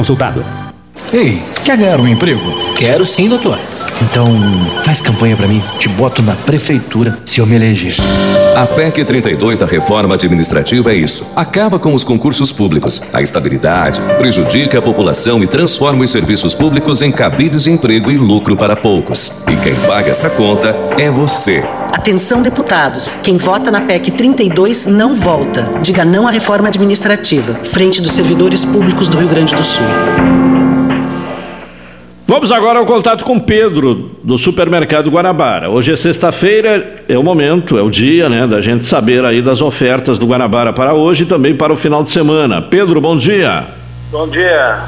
consultado. Ei, quer ganhar um emprego? Quero sim, doutor. Então, faz campanha para mim. Te boto na prefeitura se eu me eleger. A PEC 32 da reforma administrativa é isso. Acaba com os concursos públicos, a estabilidade, prejudica a população e transforma os serviços públicos em cabides de emprego e lucro para poucos. E quem paga essa conta é você. Atenção, deputados. Quem vota na PEC 32 não volta. Diga não à reforma administrativa. Frente dos servidores públicos do Rio Grande do Sul. Vamos agora ao contato com Pedro, do Supermercado Guanabara. Hoje é sexta-feira, é o momento, é o dia, né, da gente saber aí das ofertas do Guanabara para hoje e também para o final de semana. Pedro, bom dia. Bom dia.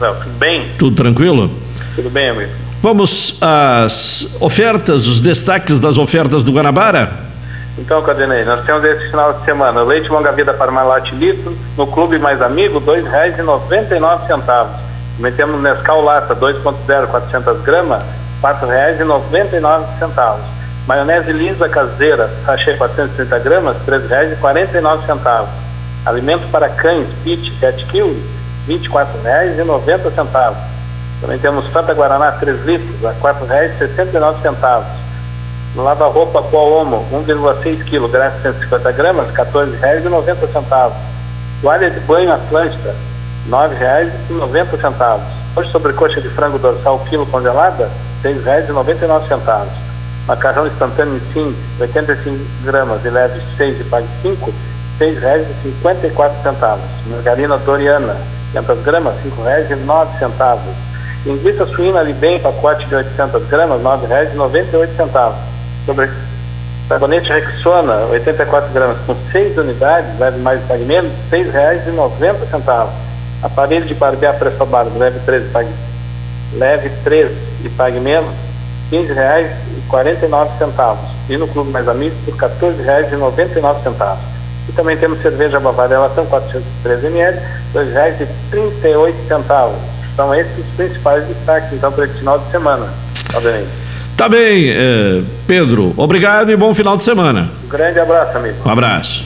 Não, tudo bem? Tudo tranquilo? Tudo bem, amigo. Vamos às ofertas, os destaques das ofertas do Guanabara? Então, Cadinei, nós temos esse final de semana leite longa vida Parmalat litro, no Clube Mais Amigo, R$ 2,99. Também temos Nescau Lata 2.0, 400 gramas, R$ 4,99. Maionese lisa caseira, sachê 430 gramas, R$ 3,49. Alimento para cães, Pit 7 kg, R$ 24,90. Também temos Santa Guaraná 3 litros, a R$ 4,69. Lava-roupa Coaomo, 1,6 kg, graxa 150 gramas, R$ 14,90. Toalha de banho Atlântida, R$ 9,90. Hoje sobrecoxa de frango dorsal quilo congelada, R$ 6,99. Macarrão instantâneo sim, 85 gramas e leve 6 e pague 5, R$ 6,54. Margarina Doriana, 500 gramas, R$ 5,09. Linguiça suína Libem, pacote de 800 gramas, R$ 9,98. Sobre sabonete Rexona, 84 gramas, com 6 unidades, leve mais pague menos, R$ 6,90. Aparelho de barbear preço barba, leve 13, pague, leve 13 e pague menos, R$ 15,49. E no Clube Mais Amigos, por R$ 14,99. E também temos cerveja Bavária Latão, 413 ml, R$ 2,38. São esses os principais destaques, então, para esse final de semana. Obviamente. Tá bem, eh, Pedro. Obrigado e bom final de semana. Um grande abraço, amigo. Um abraço.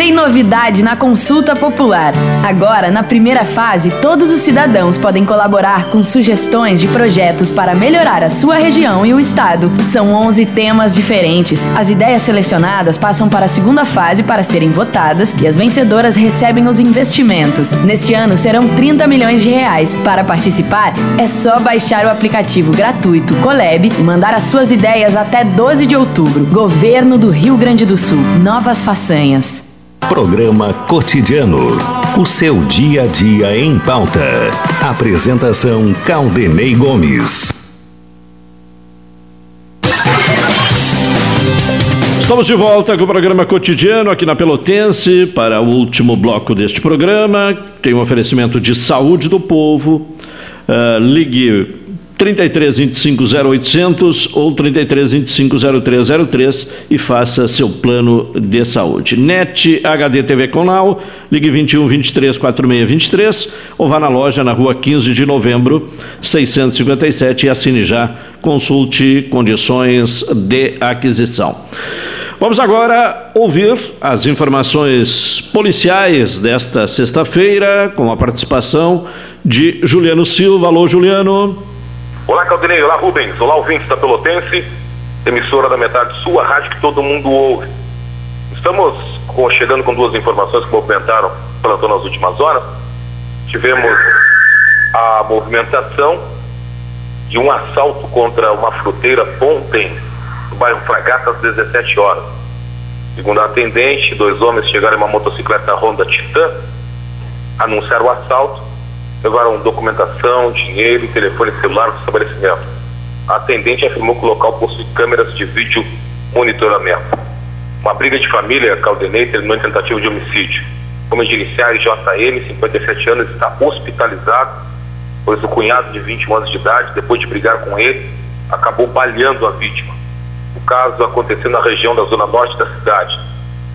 Tem novidade na consulta popular. Agora, na primeira fase, todos os cidadãos podem colaborar com sugestões de projetos para melhorar a sua região e o estado. São 11 temas diferentes. As ideias selecionadas passam para a segunda fase para serem votadas e as vencedoras recebem os investimentos. Neste ano serão 30 milhões de reais. Para participar, é só baixar o aplicativo gratuito Coleb e mandar as suas ideias até 12 de outubro. Governo do Rio Grande do Sul. Novas façanhas. Programa Cotidiano. O seu dia a dia em pauta. Apresentação Caldenei Gomes. Estamos de volta com o programa cotidiano aqui na Pelotense para o último bloco deste programa. Tem um oferecimento de saúde do povo. Uh, ligue 33 25 0800 ou 33 25 0303 e faça seu plano de saúde. NET HD TV Conal, ligue 21 23 46 23 ou vá na loja na rua 15 de novembro 657 e assine já. Consulte condições de aquisição. Vamos agora ouvir as informações policiais desta sexta-feira com a participação de Juliano Silva. Alô, Juliano. Olá, Caldinei. Olá, Rubens. Olá, ouvintes da Pelotense, emissora da Metade Sul, a rádio que todo mundo ouve. Estamos chegando com duas informações que movimentaram plantão nas últimas horas. Tivemos a movimentação de um assalto contra uma fruteira ontem no bairro Fragata às 17 horas. Segundo a atendente, dois homens chegaram em uma motocicleta Honda Titan, anunciaram o assalto levaram documentação, dinheiro e telefone celular do estabelecimento. A atendente afirmou que o local possui câmeras de vídeo monitoramento. Uma briga de família, Caldenei, terminou em tentativa de homicídio. Como iniciais, JM, 57 anos, está hospitalizado, pois o cunhado de 21 anos de idade, depois de brigar com ele, acabou baleando a vítima. O caso aconteceu na região da zona norte da cidade.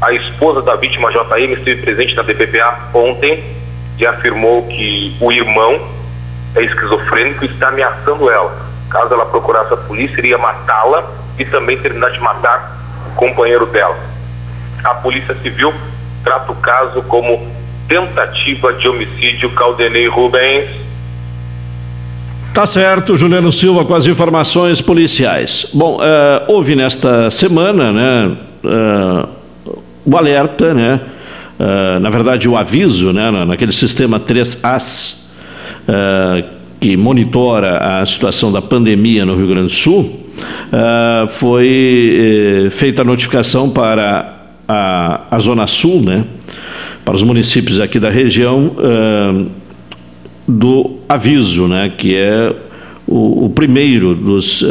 A esposa da vítima, JM, esteve presente na DPPA ontem e afirmou que o irmão é esquizofrênico e está ameaçando ela. Caso ela procurasse a polícia, iria matá-la e também terminar de matar o companheiro dela. A Polícia Civil trata o caso como tentativa de homicídio Caldenei Rubens. Tá certo, Juliano Silva com as informações policiais. Bom, uh, houve nesta semana, né, uh, o alerta, né, uh, na verdade, o aviso, né, naquele sistema 3As, uh, ah, que monitora a situação da pandemia no Rio Grande do Sul, uh, foi eh, feita a notificação para a, a Zona Sul, né, para os municípios aqui da região, do aviso, né, que é o, o primeiro dos,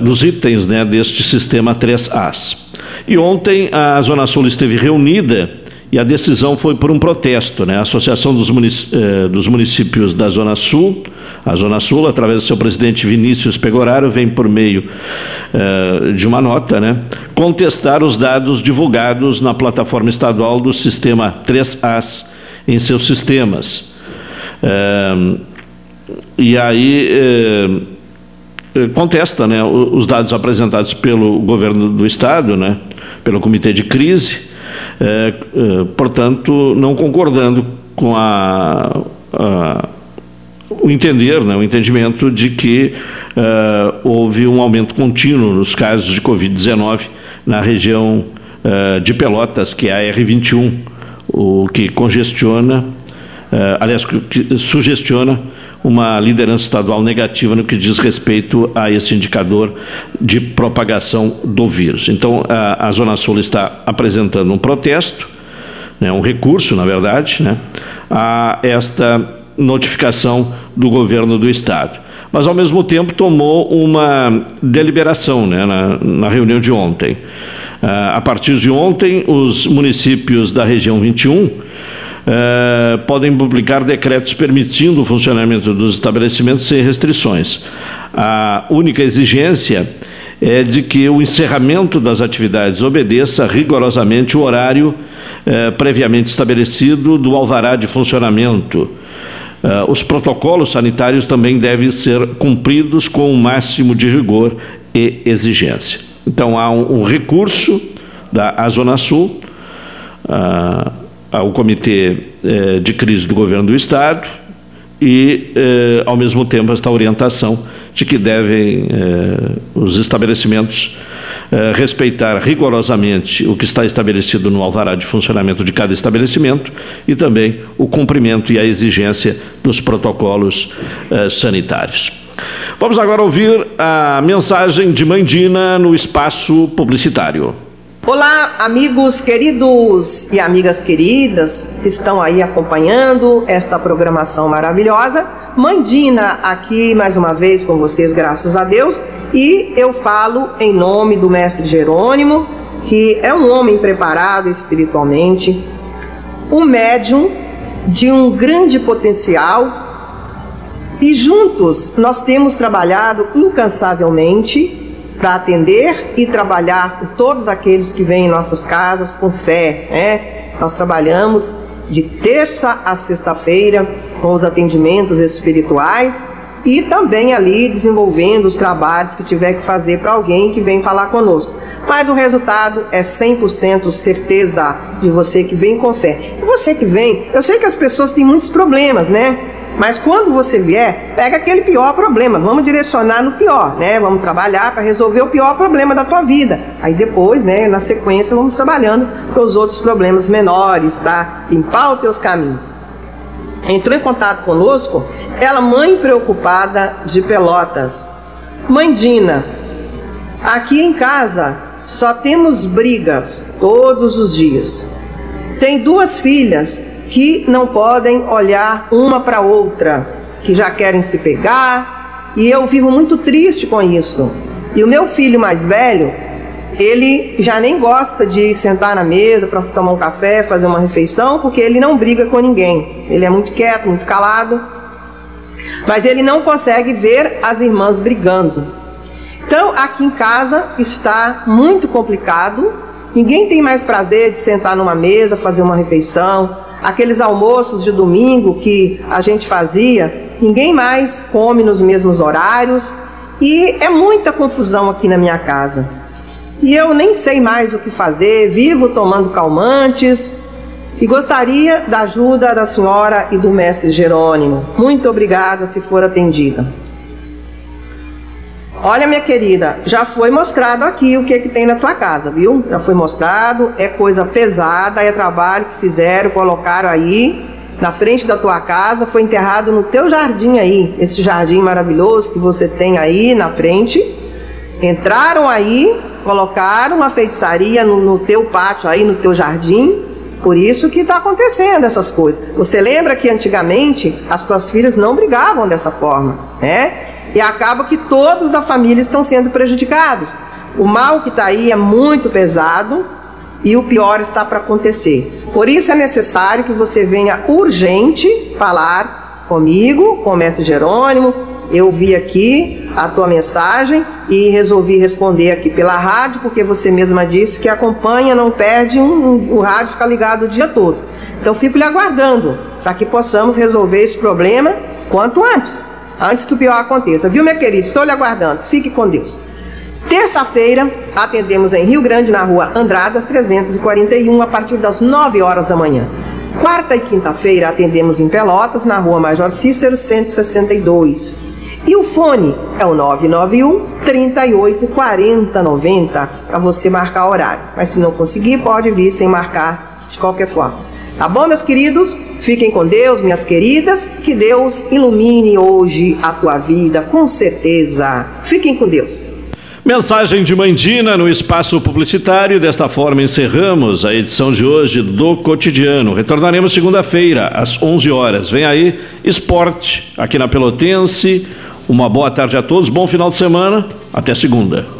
dos itens né, deste sistema 3As. E ontem a Zona Sul esteve reunida e a decisão foi por um protesto. Né? A Associação dos, eh, dos Municípios da Zona Sul, a Zona Sul, através do seu presidente Vinícius Pegoraro, vem por meio eh, de uma nota, né? contestar os dados divulgados na plataforma estadual do sistema 3As em seus sistemas. Eh, e aí contesta né, os dados apresentados pelo governo do estado, né, pelo comitê de crise, é, é, portanto, não concordando com a, a, o entender, né, o entendimento de que é, houve um aumento contínuo nos casos de Covid-19 na região de Pelotas, que é a R21, o que congestiona, aliás, que sugestiona uma liderança estadual negativa no que diz respeito a esse indicador de propagação do vírus. Então, a, a Zona Sul está apresentando um protesto, né, um recurso, na verdade, né, a esta notificação do governo do Estado. Mas, ao mesmo tempo, tomou uma deliberação né, na, na reunião de ontem. Uh, a partir de ontem, os municípios da região 21 eh, podem publicar decretos permitindo o funcionamento dos estabelecimentos sem restrições. A única exigência é de que o encerramento das atividades obedeça rigorosamente o horário eh, previamente estabelecido do alvará de funcionamento. Eh, os protocolos sanitários também devem ser cumpridos com o máximo de rigor e exigência. Então, há um, um recurso da Zona Sul. Uh, ao Comitê eh, de Crise do Governo do Estado e, eh, ao mesmo tempo, esta orientação de que devem eh, os estabelecimentos respeitar rigorosamente o que está estabelecido no alvará de funcionamento de cada estabelecimento e também o cumprimento e a exigência dos protocolos sanitários. Vamos agora ouvir a mensagem de Mandina no espaço publicitário. Olá, amigos queridos e amigas queridas que estão aí acompanhando esta programação maravilhosa. Mandina aqui mais uma vez com vocês, graças a Deus, e eu falo em nome do mestre Jerônimo, que é um homem preparado espiritualmente, um médium de um grande potencial, e juntos nós temos trabalhado incansavelmente para atender e trabalhar com todos aqueles que vêm em nossas casas com fé. Né? Nós trabalhamos de terça a sexta-feira com os atendimentos espirituais e também ali desenvolvendo os trabalhos que tiver que fazer para alguém que vem falar conosco. Mas o resultado é 100% certeza de você que vem com fé. E você que vem, eu sei que as pessoas têm muitos problemas, né? Mas quando você vier, pega aquele pior problema. Vamos direcionar no pior, né? Vamos trabalhar para resolver o pior problema da tua vida. Aí depois, né, na sequência, vamos trabalhando com os outros problemas menores, tá? Limpar os teus caminhos. Entrou em contato conosco ela, mãe preocupada de Pelotas. Mãe Dina, aqui em casa só temos brigas todos os dias. Tem duas filhas que não podem olhar uma para outra, que já querem se pegar, e eu vivo muito triste com isso. E o meu filho mais velho, ele já nem gosta de sentar na mesa para tomar um café, fazer uma refeição, porque ele não briga com ninguém. Ele é muito quieto, muito calado. Mas ele não consegue ver as irmãs brigando. Então, aqui em casa está muito complicado. Ninguém tem mais prazer de sentar numa mesa, fazer uma refeição, aqueles almoços de domingo que a gente fazia, ninguém mais come nos mesmos horários e é muita confusão aqui na minha casa. E eu nem sei mais o que fazer, vivo tomando calmantes e gostaria da ajuda da senhora e do mestre Jerônimo. Muito obrigada se for atendida. Olha, minha querida, já foi mostrado aqui o que, que tem na tua casa, viu? Já foi mostrado, é coisa pesada, é trabalho que fizeram, colocaram aí na frente da tua casa, foi enterrado no teu jardim aí, esse jardim maravilhoso que você tem aí na frente. Entraram aí, colocaram uma feitiçaria no, no teu pátio aí, no teu jardim, por isso que está acontecendo essas coisas. Você lembra que antigamente as tuas filhas não brigavam dessa forma, né? E acaba que todos da família estão sendo prejudicados. O mal que está aí é muito pesado e o pior está para acontecer. Por isso é necessário que você venha urgente falar comigo, com o mestre Jerônimo. Eu vi aqui a tua mensagem e resolvi responder aqui pela rádio, porque você mesma disse que acompanha, não perde um, um, o rádio fica ligado o dia todo. Então fico lhe aguardando para que possamos resolver esse problema quanto antes antes que o pior aconteça. Viu, minha querida? Estou lhe aguardando. Fique com Deus. Terça-feira, atendemos em Rio Grande, na rua Andradas 341, a partir das 9 horas da manhã. Quarta e quinta-feira, atendemos em Pelotas, na rua Major Cícero 162. E o fone é o 991 38 40 90 para você marcar horário. Mas se não conseguir, pode vir sem marcar de qualquer forma. Tá bom, meus queridos? Fiquem com Deus, minhas queridas. Que Deus ilumine hoje a tua vida, com certeza. Fiquem com Deus. Mensagem de Mandina no espaço publicitário. Desta forma encerramos a edição de hoje do Cotidiano. Retornaremos segunda-feira às 11 horas. Vem aí esporte aqui na Pelotense. Uma boa tarde a todos, bom final de semana. Até segunda.